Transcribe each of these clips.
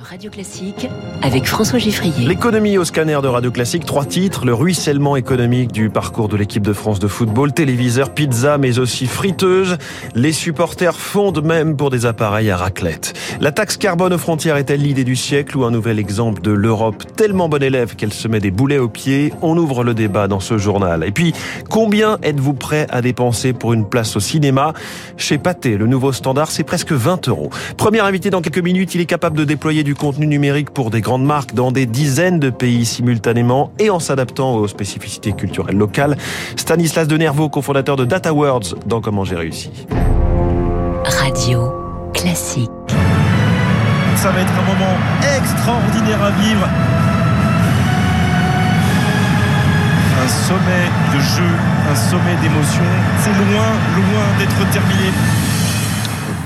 Radio Classique avec François. L'économie au scanner de Radio Classique, trois titres, le ruissellement économique du parcours de l'équipe de France de football, téléviseur, pizza, mais aussi friteuse. Les supporters fondent même pour des appareils à raclette. La taxe carbone aux frontières est-elle l'idée du siècle ou un nouvel exemple de l'Europe tellement bonne élève qu'elle se met des boulets aux pieds? On ouvre le débat dans ce journal. Et puis, combien êtes-vous prêt à dépenser pour une place au cinéma? Chez Pathé, le nouveau standard, c'est presque 20 euros. Premier invité dans quelques minutes, il est capable de déployer du contenu numérique pour des grandes marques dans des dizaines de pays simultanément et en s'adaptant aux spécificités culturelles locales. Stanislas Denervaux, cofondateur de Data Worlds, dans Comment j'ai réussi. Radio classique. Ça va être un moment extraordinaire à vivre. Un sommet de jeu, un sommet d'émotion. C'est loin, loin d'être terminé.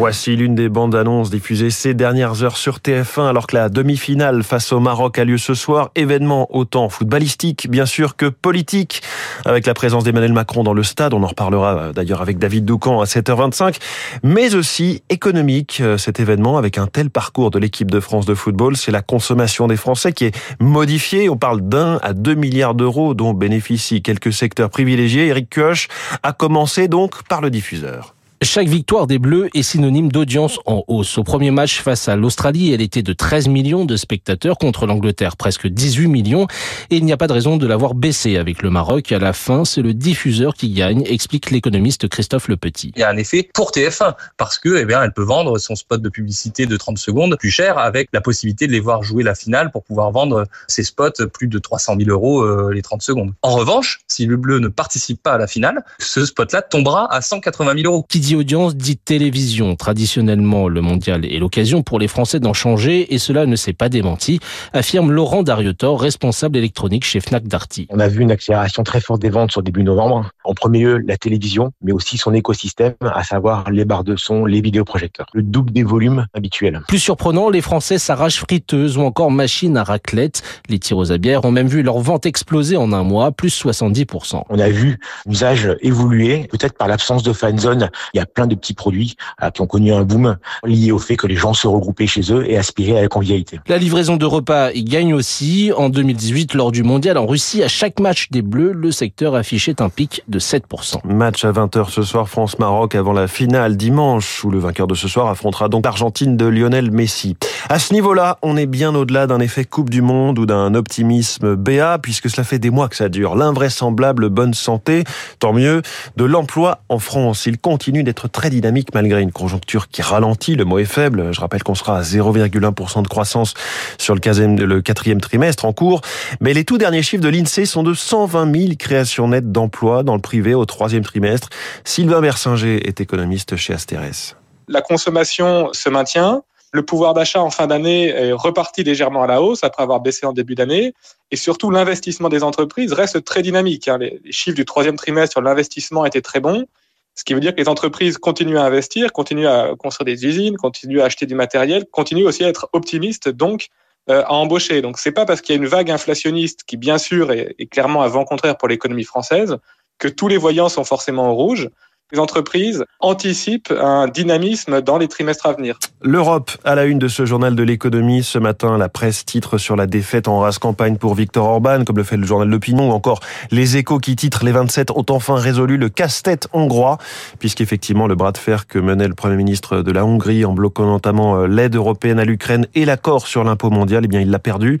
Voici l'une des bandes annonces diffusées ces dernières heures sur TF1 alors que la demi-finale face au Maroc a lieu ce soir. Événement autant footballistique bien sûr que politique avec la présence d'Emmanuel Macron dans le stade. On en reparlera euh, d'ailleurs avec David Doucan à 7h25. Mais aussi économique euh, cet événement avec un tel parcours de l'équipe de France de football. C'est la consommation des Français qui est modifiée. On parle d'un à deux milliards d'euros dont bénéficient quelques secteurs privilégiés. Eric Koch a commencé donc par le diffuseur. Chaque victoire des Bleus est synonyme d'audience en hausse. Au premier match face à l'Australie, elle était de 13 millions de spectateurs contre l'Angleterre, presque 18 millions. Et il n'y a pas de raison de l'avoir baissé avec le Maroc. À la fin, c'est le diffuseur qui gagne, explique l'économiste Christophe Le Petit. Il y a un effet pour TF1 parce que, eh bien, elle peut vendre son spot de publicité de 30 secondes plus cher avec la possibilité de les voir jouer la finale pour pouvoir vendre ses spots plus de 300 000 euros euh, les 30 secondes. En revanche, si le bleu ne participe pas à la finale, ce spot-là tombera à 180 000 euros audience dit télévision. Traditionnellement, le mondial est l'occasion pour les Français d'en changer et cela ne s'est pas démenti, affirme Laurent Dariotor, responsable électronique chez Fnac Darty. On a vu une accélération très forte des ventes sur début novembre. En premier lieu, la télévision, mais aussi son écosystème, à savoir les barres de son, les vidéoprojecteurs. Le double des volumes habituels. Plus surprenant, les Français s'arrachent friteuses ou encore machines à raclette. Les tireuses à bière ont même vu leur vente exploser en un mois, plus 70%. On a vu l'usage évoluer, peut-être par l'absence de fan zone. Il y a plein de petits produits euh, qui ont connu un boom lié au fait que les gens se regroupaient chez eux et aspiraient à la convivialité. La livraison de repas y gagne aussi. En 2018, lors du mondial en Russie, à chaque match des Bleus, le secteur affichait un pic de 7%. Match à 20h ce soir, France-Maroc avant la finale dimanche, où le vainqueur de ce soir affrontera donc l'Argentine de Lionel Messi. À ce niveau-là, on est bien au-delà d'un effet Coupe du Monde ou d'un optimisme BA, puisque cela fait des mois que ça dure. L'invraisemblable bonne santé, tant mieux, de l'emploi en France. Il continue d'être très dynamique malgré une conjoncture qui ralentit. Le mot est faible. Je rappelle qu'on sera à 0,1% de croissance sur le, quatrième trimestre en cours. Mais les tout derniers chiffres de l'INSEE sont de 120 000 créations nettes d'emplois dans le privé au troisième trimestre. Sylvain Bersinger est économiste chez Asterès. La consommation se maintient. Le pouvoir d'achat en fin d'année est reparti légèrement à la hausse après avoir baissé en début d'année. Et surtout, l'investissement des entreprises reste très dynamique. Hein. Les chiffres du troisième trimestre sur l'investissement étaient très bons. Ce qui veut dire que les entreprises continuent à investir, continuent à construire des usines, continuent à acheter du matériel, continuent aussi à être optimistes, donc euh, à embaucher. Donc c'est pas parce qu'il y a une vague inflationniste qui bien sûr est, clairement un vent contraire pour l'économie française que tous les voyants sont forcément au rouge les entreprises anticipent un dynamisme dans les trimestres à venir. L'Europe à la une de ce journal de l'économie. Ce matin, la presse titre sur la défaite en race campagne pour Victor Orban, comme le fait le journal L'Opinion, ou encore les échos qui titrent les 27 ont enfin résolu le casse-tête hongrois, puisqu'effectivement le bras de fer que menait le Premier ministre de la Hongrie en bloquant notamment euh, l'aide européenne à l'Ukraine et l'accord sur l'impôt mondial, eh bien il l'a perdu.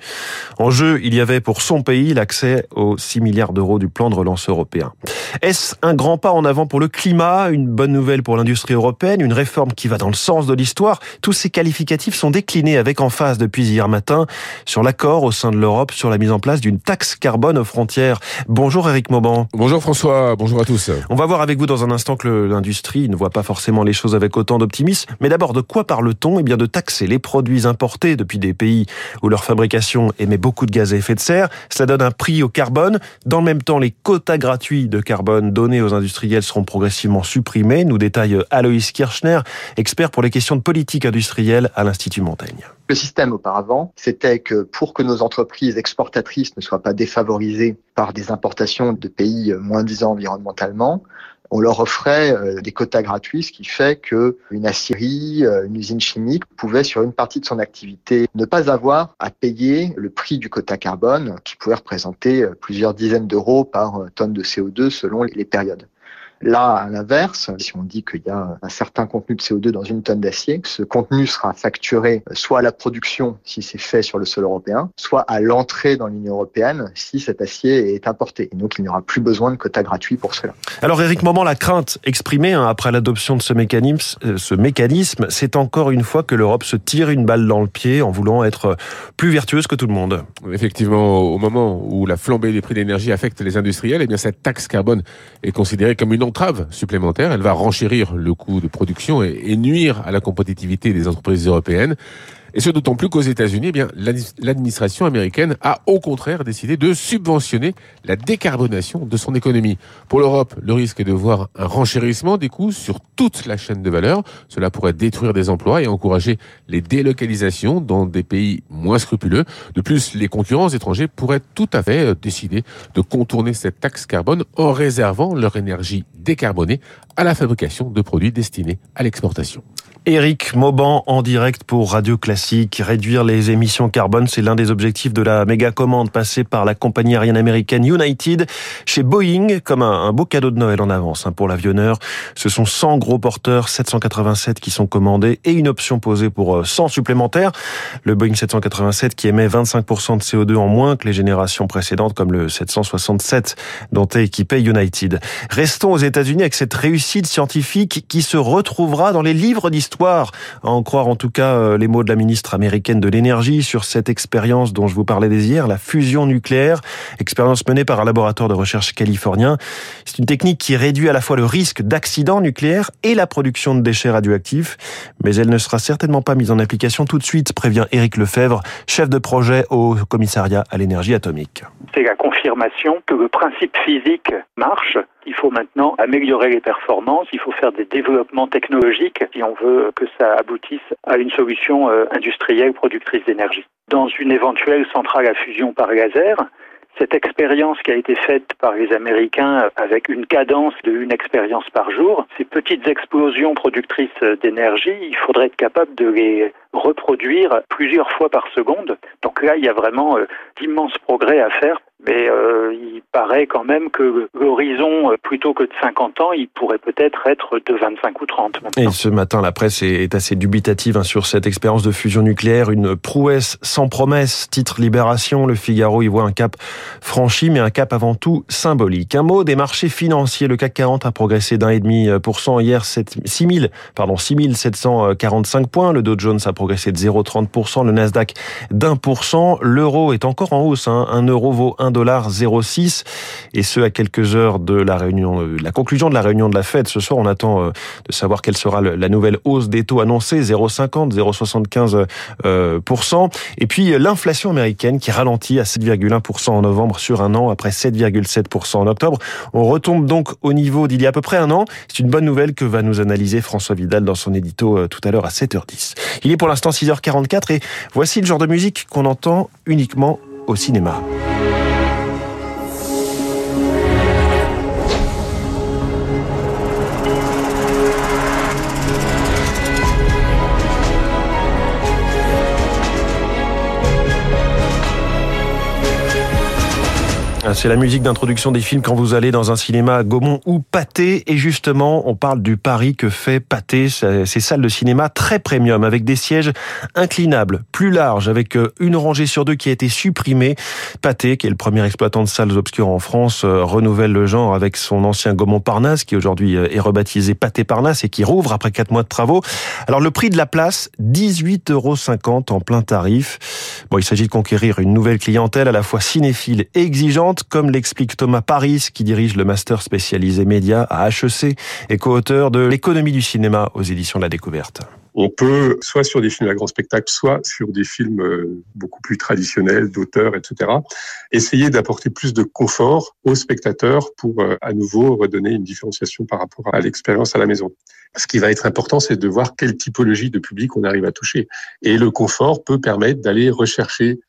En jeu, il y avait pour son pays l'accès aux 6 milliards d'euros du plan de relance européen. Est-ce un grand pas en avant pour le climat? Une bonne nouvelle pour l'industrie européenne, une réforme qui va dans le sens de l'histoire. Tous ces qualificatifs sont déclinés avec emphase depuis hier matin sur l'accord au sein de l'Europe sur la mise en place d'une taxe carbone aux frontières. Bonjour Eric Mauban. Bonjour François, bonjour à tous. On va voir avec vous dans un instant que l'industrie ne voit pas forcément les choses avec autant d'optimisme. Mais d'abord, de quoi parle-t-on? Eh bien de taxer les produits importés depuis des pays où leur fabrication émet beaucoup de gaz à effet de serre. Cela donne un prix au carbone. Dans le même temps, les quotas gratuits de carbone donnés aux industriels seront progressivement supprimé, nous détaille Aloïs Kirchner, expert pour les questions de politique industrielle à l'Institut Montaigne. Le système auparavant, c'était que pour que nos entreprises exportatrices ne soient pas défavorisées par des importations de pays moins disants environnementalement, on leur offrait euh, des quotas gratuits, ce qui fait que une euh, une usine chimique pouvait sur une partie de son activité ne pas avoir à payer le prix du quota carbone qui pouvait représenter euh, plusieurs dizaines d'euros par tonne de CO2 selon les périodes. Là, à l'inverse, si on dit qu'il y a un certain contenu de CO2 dans une tonne d'acier, ce contenu sera facturé soit à la production si c'est fait sur le sol européen, soit à l'entrée dans l'Union européenne si cet acier est importé. Et donc, il n'y aura plus besoin de quotas gratuits pour cela. Alors, Éric Moment, la crainte exprimée hein, après l'adoption de ce mécanisme, euh, ce mécanisme, c'est encore une fois que l'Europe se tire une balle dans le pied en voulant être plus vertueuse que tout le monde. Effectivement, au moment où la flambée des prix de l'énergie affecte les industriels, eh bien cette taxe carbone est considérée comme une supplémentaire. Elle va renchérir le coût de production et, nuire à la compétitivité des entreprises européennes. Et ce d'autant plus qu'aux États-Unis, eh bien, l'administration américaine a au contraire décidé de subventionner la décarbonation de son économie. Pour l'Europe, le risque est de voir un renchérissement des coûts sur toute la chaîne de valeur. Cela pourrait détruire des emplois et encourager les délocalisations dans des pays moins scrupuleux. De plus, les concurrents étrangers pourraient tout à fait euh, décider de contourner cette taxe carbone en réservant leur énergie décarbonée à la fabrication de produits destinés à l'exportation. Éric Mauban en direct pour Radio Classique. Réduire les émissions carbone, c'est l'un des objectifs de la méga commande passée par la compagnie aérienne américaine United chez Boeing, comme un, beau cadeau de Noël en avance hein, pour l'avionneur. Ce sont 100 gros porteurs 787 qui sont commandés et une option posée pour 100 euh, supplémentaires. Le Boeing 787 qui émet 25% de CO2 en moins que les générations précédentes, comme le 767 dont est équipé United. Restons aux États-Unis avec cette réussite scientifique qui se retrouvera dans les livres d'histoire histoire, à en croire en tout cas euh, les mots de la ministre américaine de l'énergie sur cette expérience dont je vous parlais dès hier, la fusion nucléaire, expérience menée par un laboratoire de recherche californien. C'est une technique qui réduit à la fois le risque d'accident nucléaire et la production de déchets radioactifs, mais elle ne sera certainement pas mise en application tout de suite, prévient Éric Lefebvre, chef de projet au commissariat à l'énergie atomique. C'est la confirmation que le principe physique marche il faut maintenant améliorer les performances, il faut faire des développements technologiques si on veut que ça aboutisse à une solution euh, industrielle productrice d'énergie. Dans une éventuelle centrale à fusion par laser, cette expérience qui a été faite par les Américains avec une cadence de une expérience par jour, ces petites explosions productrices d'énergie, il faudrait être capable de les reproduire plusieurs fois par seconde. Donc là, il y a vraiment euh, d'immenses progrès à faire mais euh, il paraît quand même que l'horizon, euh, plutôt que de 50 ans, il pourrait peut-être être de 25 ou 30 maintenant. Et ce matin, la presse est assez dubitative hein, sur cette expérience de fusion nucléaire, une prouesse sans promesse, titre Libération, le Figaro y voit un cap franchi, mais un cap avant tout symbolique. Un mot des marchés financiers, le CAC 40 a progressé d'un et demi pour cent hier, 6 000, pardon, 6745 points, le Dow Jones a progressé de 0,30%, le Nasdaq d'un pour cent, l'euro est encore en hausse, hein, un euro vaut 1 1,06 et ce à quelques heures de la réunion, euh, la conclusion de la réunion de la Fed. Ce soir, on attend euh, de savoir quelle sera la nouvelle hausse des taux annoncés, 0,50, 0,75% euh, Et puis l'inflation américaine qui ralentit à 7,1% en novembre sur un an après 7,7% en octobre. On retombe donc au niveau d'il y a à peu près un an. C'est une bonne nouvelle que va nous analyser François Vidal dans son édito tout à l'heure à 7h10. Il est pour l'instant 6h44 et voici le genre de musique qu'on entend uniquement au cinéma. C'est la musique d'introduction des films quand vous allez dans un cinéma à Gaumont ou Pâté. Et justement, on parle du pari que fait Pâté, ces salles de cinéma très premium, avec des sièges inclinables, plus larges, avec euh, une rangée sur deux qui a été supprimée. Pâté, qui est le premier exploitant de salles obscures en France, euh, renouvelle le genre avec son ancien Gaumont Parnasse, qui aujourd'hui euh, est rebaptisé Pâté Parnasse et qui rouvre après quatre mois de travaux. Alors le prix de la place, 18,50 euros en plein tarif. Bon, il s'agit de conquérir une nouvelle clientèle à la fois cinéphile et exigeante comme l'explique Thomas Paris, qui dirige le master spécialisé média à HEC et co-auteur de l'économie du cinéma aux éditions de la découverte. On peut, soit sur des films à grand spectacle, soit sur des films euh, beaucoup plus traditionnels, d'auteurs, etc., essayer d'apporter plus de confort aux spectateurs pour euh, à nouveau redonner une différenciation par rapport à l'expérience à la maison. Ce qui va être important, c'est de voir quelle typologie de public on arrive à toucher. Et le confort peut permettre d'aller rechercher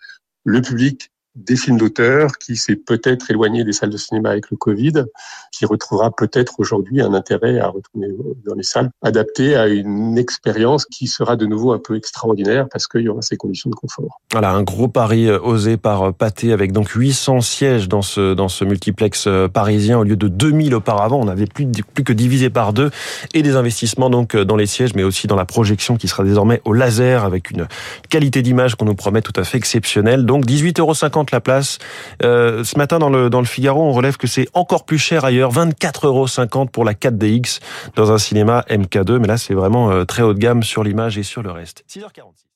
le public des films d'auteur qui s'est peut-être éloigné des salles de cinéma avec le Covid, qui retrouvera peut-être aujourd'hui un intérêt à retourner dans les salles, adapté à une expérience qui sera de nouveau un peu extraordinaire parce qu'il y aura ces conditions de confort. Voilà, un gros pari euh, osé par euh, Pathé avec donc 800 sièges dans ce, dans ce multiplex euh, parisien au lieu de 2000 auparavant. On avait plus, plus que divisé par deux et des investissements donc dans les sièges mais aussi dans la projection qui sera désormais au laser avec une qualité d'image qu'on nous promet tout à fait exceptionnelle. Donc 18,50 euros la place. Euh, ce matin, dans le, dans le Figaro, on relève que c'est encore plus cher ailleurs, 24,50 euros pour la 4DX dans un cinéma MK2. Mais là, c'est vraiment euh, très haut de gamme sur l'image et sur le reste. 6h46.